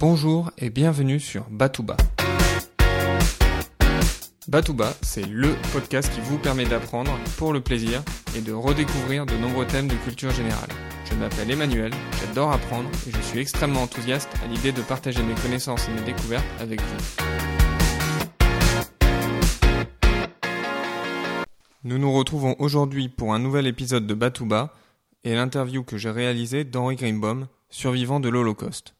Bonjour et bienvenue sur Batouba. Batouba, c'est LE podcast qui vous permet d'apprendre pour le plaisir et de redécouvrir de nombreux thèmes de culture générale. Je m'appelle Emmanuel, j'adore apprendre et je suis extrêmement enthousiaste à l'idée de partager mes connaissances et mes découvertes avec vous. Nous nous retrouvons aujourd'hui pour un nouvel épisode de Batouba et l'interview que j'ai réalisée d'Henri Greenbaum, survivant de l'Holocauste.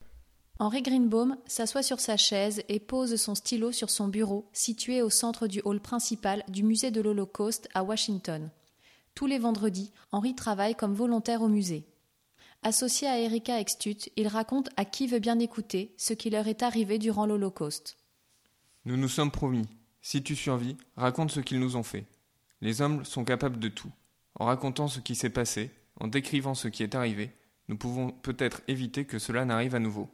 Henri Greenbaum s'assoit sur sa chaise et pose son stylo sur son bureau, situé au centre du hall principal du musée de l'Holocauste à Washington. Tous les vendredis, Henri travaille comme volontaire au musée. Associé à Erika Extut, il raconte à qui veut bien écouter ce qui leur est arrivé durant l'Holocauste. Nous nous sommes promis. Si tu survis, raconte ce qu'ils nous ont fait. Les hommes sont capables de tout. En racontant ce qui s'est passé, en décrivant ce qui est arrivé, nous pouvons peut-être éviter que cela n'arrive à nouveau.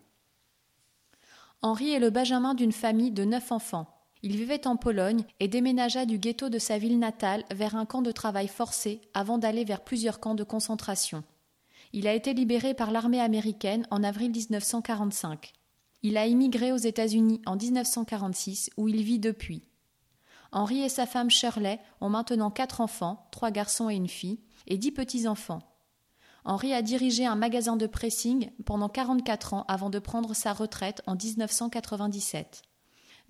Henri est le benjamin d'une famille de neuf enfants. Il vivait en Pologne et déménagea du ghetto de sa ville natale vers un camp de travail forcé avant d'aller vers plusieurs camps de concentration. Il a été libéré par l'armée américaine en avril 1945. Il a immigré aux États-Unis en 1946 où il vit depuis. Henri et sa femme Shirley ont maintenant quatre enfants, trois garçons et une fille, et dix petits-enfants. Henri a dirigé un magasin de pressing pendant 44 ans avant de prendre sa retraite en 1997.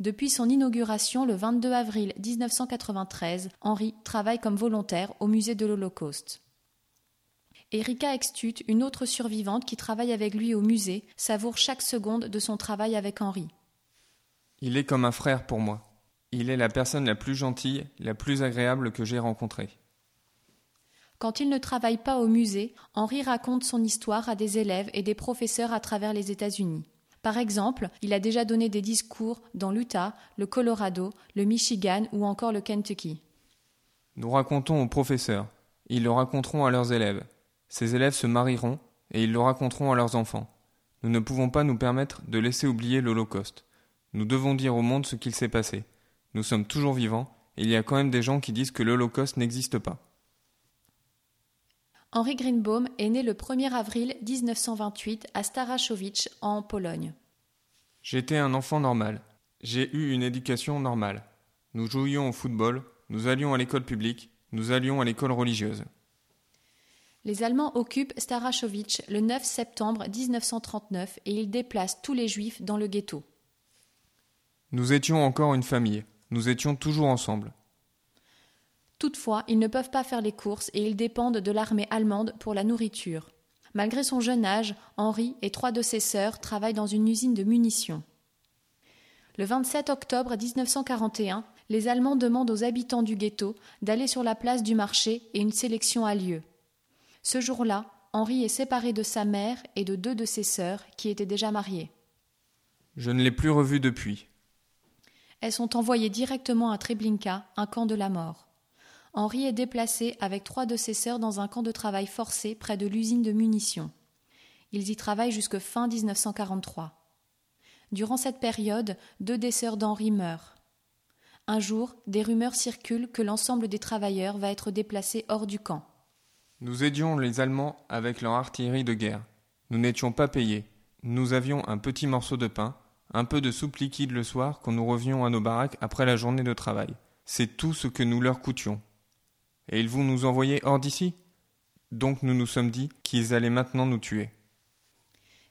Depuis son inauguration le 22 avril 1993, Henri travaille comme volontaire au musée de l'Holocauste. Erika Extut, une autre survivante qui travaille avec lui au musée, savoure chaque seconde de son travail avec Henri. Il est comme un frère pour moi. Il est la personne la plus gentille, la plus agréable que j'ai rencontrée. Quand il ne travaille pas au musée, Henri raconte son histoire à des élèves et des professeurs à travers les États-Unis. Par exemple, il a déjà donné des discours dans l'Utah, le Colorado, le Michigan ou encore le Kentucky. Nous racontons aux professeurs, ils le raconteront à leurs élèves. Ces élèves se marieront et ils le raconteront à leurs enfants. Nous ne pouvons pas nous permettre de laisser oublier l'Holocauste. Nous devons dire au monde ce qu'il s'est passé. Nous sommes toujours vivants et il y a quand même des gens qui disent que l'Holocauste n'existe pas. Henri Greenbaum est né le 1er avril 1928 à Starachowicz, en Pologne. J'étais un enfant normal. J'ai eu une éducation normale. Nous jouions au football, nous allions à l'école publique, nous allions à l'école religieuse. Les Allemands occupent Starachowicz le 9 septembre 1939 et ils déplacent tous les Juifs dans le ghetto. Nous étions encore une famille. Nous étions toujours ensemble. Toutefois, ils ne peuvent pas faire les courses et ils dépendent de l'armée allemande pour la nourriture. Malgré son jeune âge, Henri et trois de ses sœurs travaillent dans une usine de munitions. Le 27 octobre 1941, les Allemands demandent aux habitants du ghetto d'aller sur la place du marché et une sélection a lieu. Ce jour-là, Henri est séparé de sa mère et de deux de ses sœurs qui étaient déjà mariées. Je ne l'ai plus revue depuis. Elles sont envoyées directement à Treblinka, un camp de la mort. Henri est déplacé avec trois de ses sœurs dans un camp de travail forcé près de l'usine de munitions. Ils y travaillent jusque fin 1943. Durant cette période, deux des sœurs d'Henri meurent. Un jour, des rumeurs circulent que l'ensemble des travailleurs va être déplacé hors du camp. Nous aidions les Allemands avec leur artillerie de guerre. Nous n'étions pas payés. Nous avions un petit morceau de pain, un peu de soupe liquide le soir quand nous revenions à nos baraques après la journée de travail. C'est tout ce que nous leur coûtions. Et ils vont nous envoyer hors d'ici Donc nous nous sommes dit qu'ils allaient maintenant nous tuer.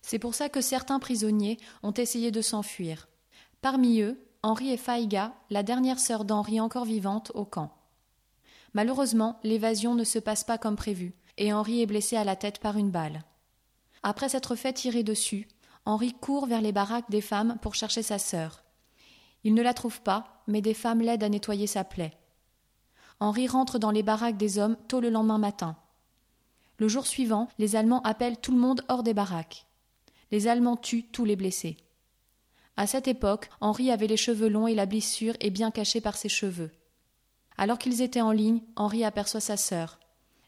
C'est pour ça que certains prisonniers ont essayé de s'enfuir. Parmi eux, Henri et Faiga, la dernière sœur d'Henri encore vivante, au camp. Malheureusement, l'évasion ne se passe pas comme prévu, et Henri est blessé à la tête par une balle. Après s'être fait tirer dessus, Henri court vers les baraques des femmes pour chercher sa sœur. Il ne la trouve pas, mais des femmes l'aident à nettoyer sa plaie. Henri rentre dans les baraques des hommes tôt le lendemain matin. Le jour suivant, les Allemands appellent tout le monde hors des baraques. Les Allemands tuent tous les blessés. À cette époque, Henri avait les cheveux longs et la blessure est bien cachée par ses cheveux. Alors qu'ils étaient en ligne, Henri aperçoit sa sœur.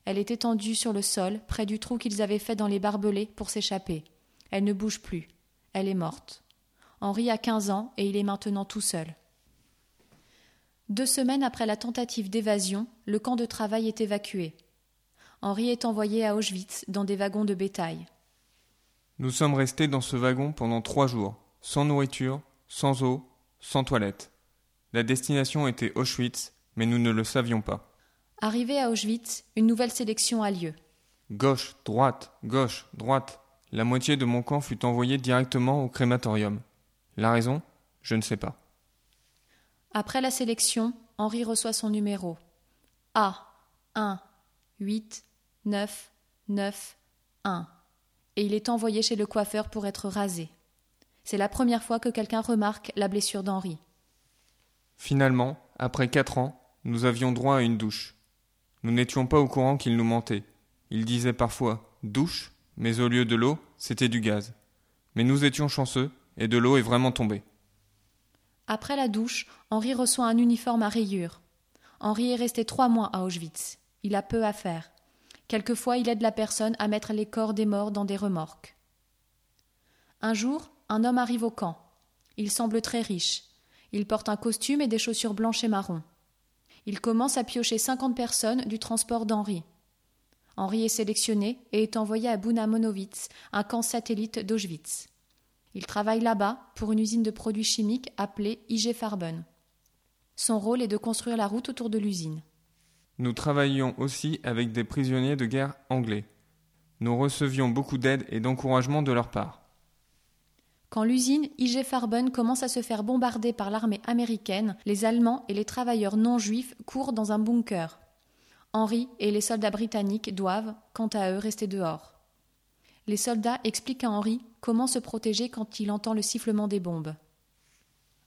Elle est étendue sur le sol, près du trou qu'ils avaient fait dans les barbelés pour s'échapper. Elle ne bouge plus. Elle est morte. Henri a quinze ans et il est maintenant tout seul. Deux semaines après la tentative d'évasion, le camp de travail est évacué. Henri est envoyé à Auschwitz dans des wagons de bétail. Nous sommes restés dans ce wagon pendant trois jours. sans nourriture, sans eau, sans toilette. La destination était Auschwitz, mais nous ne le savions pas. Arrivé à Auschwitz, une nouvelle sélection a lieu. Gauche, droite, gauche, droite. La moitié de mon camp fut envoyée directement au crématorium. La raison? Je ne sais pas. Après la sélection, Henri reçoit son numéro. A 1 8 9 9 1 et il est envoyé chez le coiffeur pour être rasé. C'est la première fois que quelqu'un remarque la blessure d'Henri. Finalement, après quatre ans, nous avions droit à une douche. Nous n'étions pas au courant qu'il nous mentait. Il disait parfois douche, mais au lieu de l'eau, c'était du gaz. Mais nous étions chanceux, et de l'eau est vraiment tombée. Après la douche, Henri reçoit un uniforme à rayures. Henri est resté trois mois à Auschwitz. Il a peu à faire. Quelquefois, il aide la personne à mettre les corps des morts dans des remorques. Un jour, un homme arrive au camp. Il semble très riche. Il porte un costume et des chaussures blanches et marron. Il commence à piocher cinquante personnes du transport d'Henri. Henri est sélectionné et est envoyé à Bunamonowitz, un camp satellite d'Auschwitz. Il travaille là-bas pour une usine de produits chimiques appelée IG Farben. Son rôle est de construire la route autour de l'usine. Nous travaillions aussi avec des prisonniers de guerre anglais. Nous recevions beaucoup d'aide et d'encouragement de leur part. Quand l'usine IG Farben commence à se faire bombarder par l'armée américaine, les Allemands et les travailleurs non juifs courent dans un bunker. Henri et les soldats britanniques doivent, quant à eux, rester dehors. Les soldats expliquent à Henri comment se protéger quand il entend le sifflement des bombes.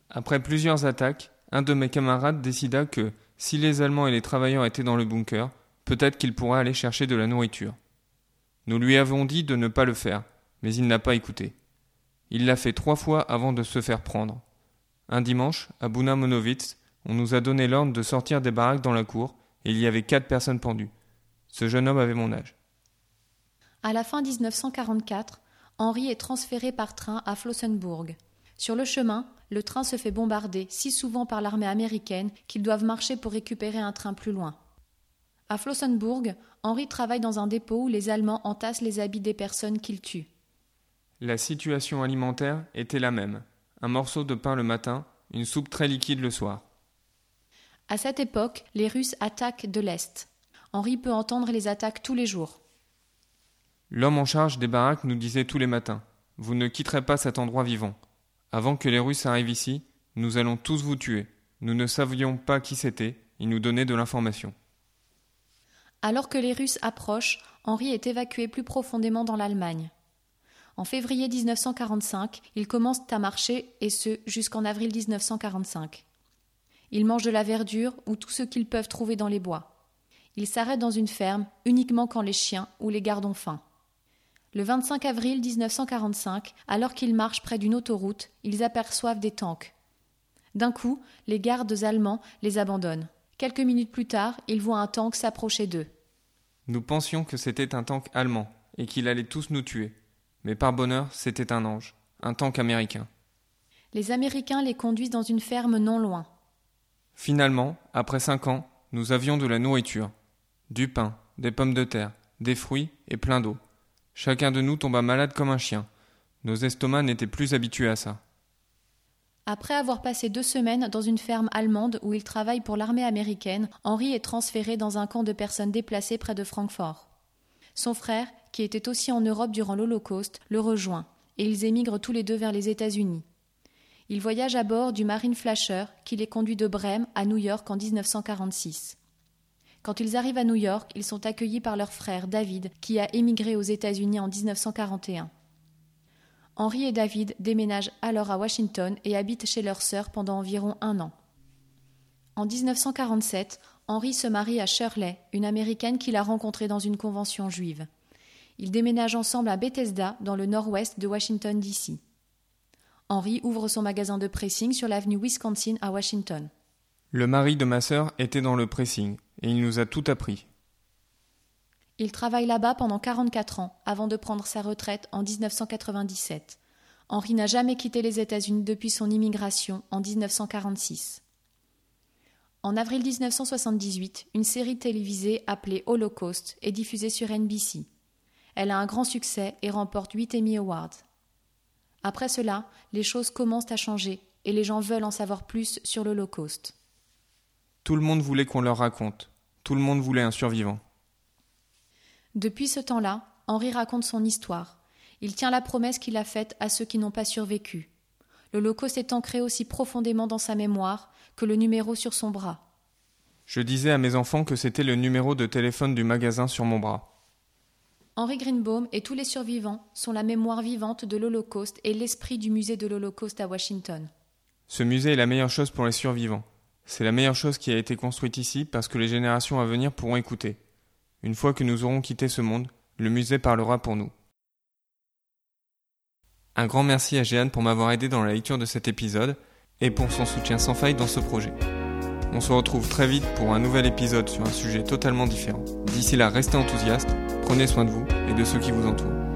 Après plusieurs attaques, un de mes camarades décida que, si les Allemands et les travailleurs étaient dans le bunker, peut-être qu'il pourrait aller chercher de la nourriture. Nous lui avons dit de ne pas le faire, mais il n'a pas écouté. Il l'a fait trois fois avant de se faire prendre. Un dimanche, à Buna Monowitz, on nous a donné l'ordre de sortir des baraques dans la cour, et il y avait quatre personnes pendues. Ce jeune homme avait mon âge. À la fin 1944, Henri est transféré par train à Flossenburg. Sur le chemin, le train se fait bombarder si souvent par l'armée américaine qu'ils doivent marcher pour récupérer un train plus loin. À Flossenburg, Henri travaille dans un dépôt où les Allemands entassent les habits des personnes qu'ils tuent. La situation alimentaire était la même. Un morceau de pain le matin, une soupe très liquide le soir. À cette époque, les Russes attaquent de l'Est. Henri peut entendre les attaques tous les jours. L'homme en charge des baraques nous disait tous les matins Vous ne quitterez pas cet endroit vivant. Avant que les Russes arrivent ici, nous allons tous vous tuer. Nous ne savions pas qui c'était, ils nous donnaient de l'information. Alors que les Russes approchent, Henri est évacué plus profondément dans l'Allemagne. En février 1945, ils commencent à marcher, et ce jusqu'en avril 1945. Ils mangent de la verdure ou tout ce qu'ils peuvent trouver dans les bois. Ils s'arrêtent dans une ferme uniquement quand les chiens ou les gardes ont faim. Le 25 avril 1945, alors qu'ils marchent près d'une autoroute, ils aperçoivent des tanks. D'un coup, les gardes allemands les abandonnent. Quelques minutes plus tard, ils voient un tank s'approcher d'eux. Nous pensions que c'était un tank allemand et qu'il allait tous nous tuer. Mais par bonheur, c'était un ange, un tank américain. Les Américains les conduisent dans une ferme non loin. Finalement, après cinq ans, nous avions de la nourriture, du pain, des pommes de terre, des fruits et plein d'eau. Chacun de nous tomba malade comme un chien. Nos estomacs n'étaient plus habitués à ça. Après avoir passé deux semaines dans une ferme allemande où il travaille pour l'armée américaine, Henri est transféré dans un camp de personnes déplacées près de Francfort. Son frère, qui était aussi en Europe durant l'Holocauste, le rejoint, et ils émigrent tous les deux vers les États-Unis. Ils voyagent à bord du Marine Flasher qui les conduit de Brême à New York en 1946. Quand ils arrivent à New York, ils sont accueillis par leur frère David, qui a émigré aux États-Unis en 1941. Henri et David déménagent alors à Washington et habitent chez leur sœur pendant environ un an. En 1947, Henri se marie à Shirley, une américaine qu'il a rencontrée dans une convention juive. Ils déménagent ensemble à Bethesda, dans le nord-ouest de Washington, D.C. Henri ouvre son magasin de pressing sur l'avenue Wisconsin à Washington. Le mari de ma sœur était dans le pressing et il nous a tout appris. Il travaille là-bas pendant 44 ans avant de prendre sa retraite en 1997. Henri n'a jamais quitté les États-Unis depuis son immigration en 1946. En avril 1978, une série télévisée appelée Holocaust est diffusée sur NBC. Elle a un grand succès et remporte 8 Emmy Awards. Après cela, les choses commencent à changer et les gens veulent en savoir plus sur l'Holocauste. Tout le monde voulait qu'on leur raconte. Tout le monde voulait un survivant. Depuis ce temps-là, Henri raconte son histoire. Il tient la promesse qu'il a faite à ceux qui n'ont pas survécu. L'Holocauste est ancré aussi profondément dans sa mémoire que le numéro sur son bras. Je disais à mes enfants que c'était le numéro de téléphone du magasin sur mon bras. Henri Greenbaum et tous les survivants sont la mémoire vivante de l'Holocauste et l'esprit du musée de l'Holocauste à Washington. Ce musée est la meilleure chose pour les survivants. C'est la meilleure chose qui a été construite ici parce que les générations à venir pourront écouter. Une fois que nous aurons quitté ce monde, le musée parlera pour nous. Un grand merci à Jeanne pour m'avoir aidé dans la lecture de cet épisode et pour son soutien sans faille dans ce projet. On se retrouve très vite pour un nouvel épisode sur un sujet totalement différent. D'ici là, restez enthousiastes, prenez soin de vous et de ceux qui vous entourent.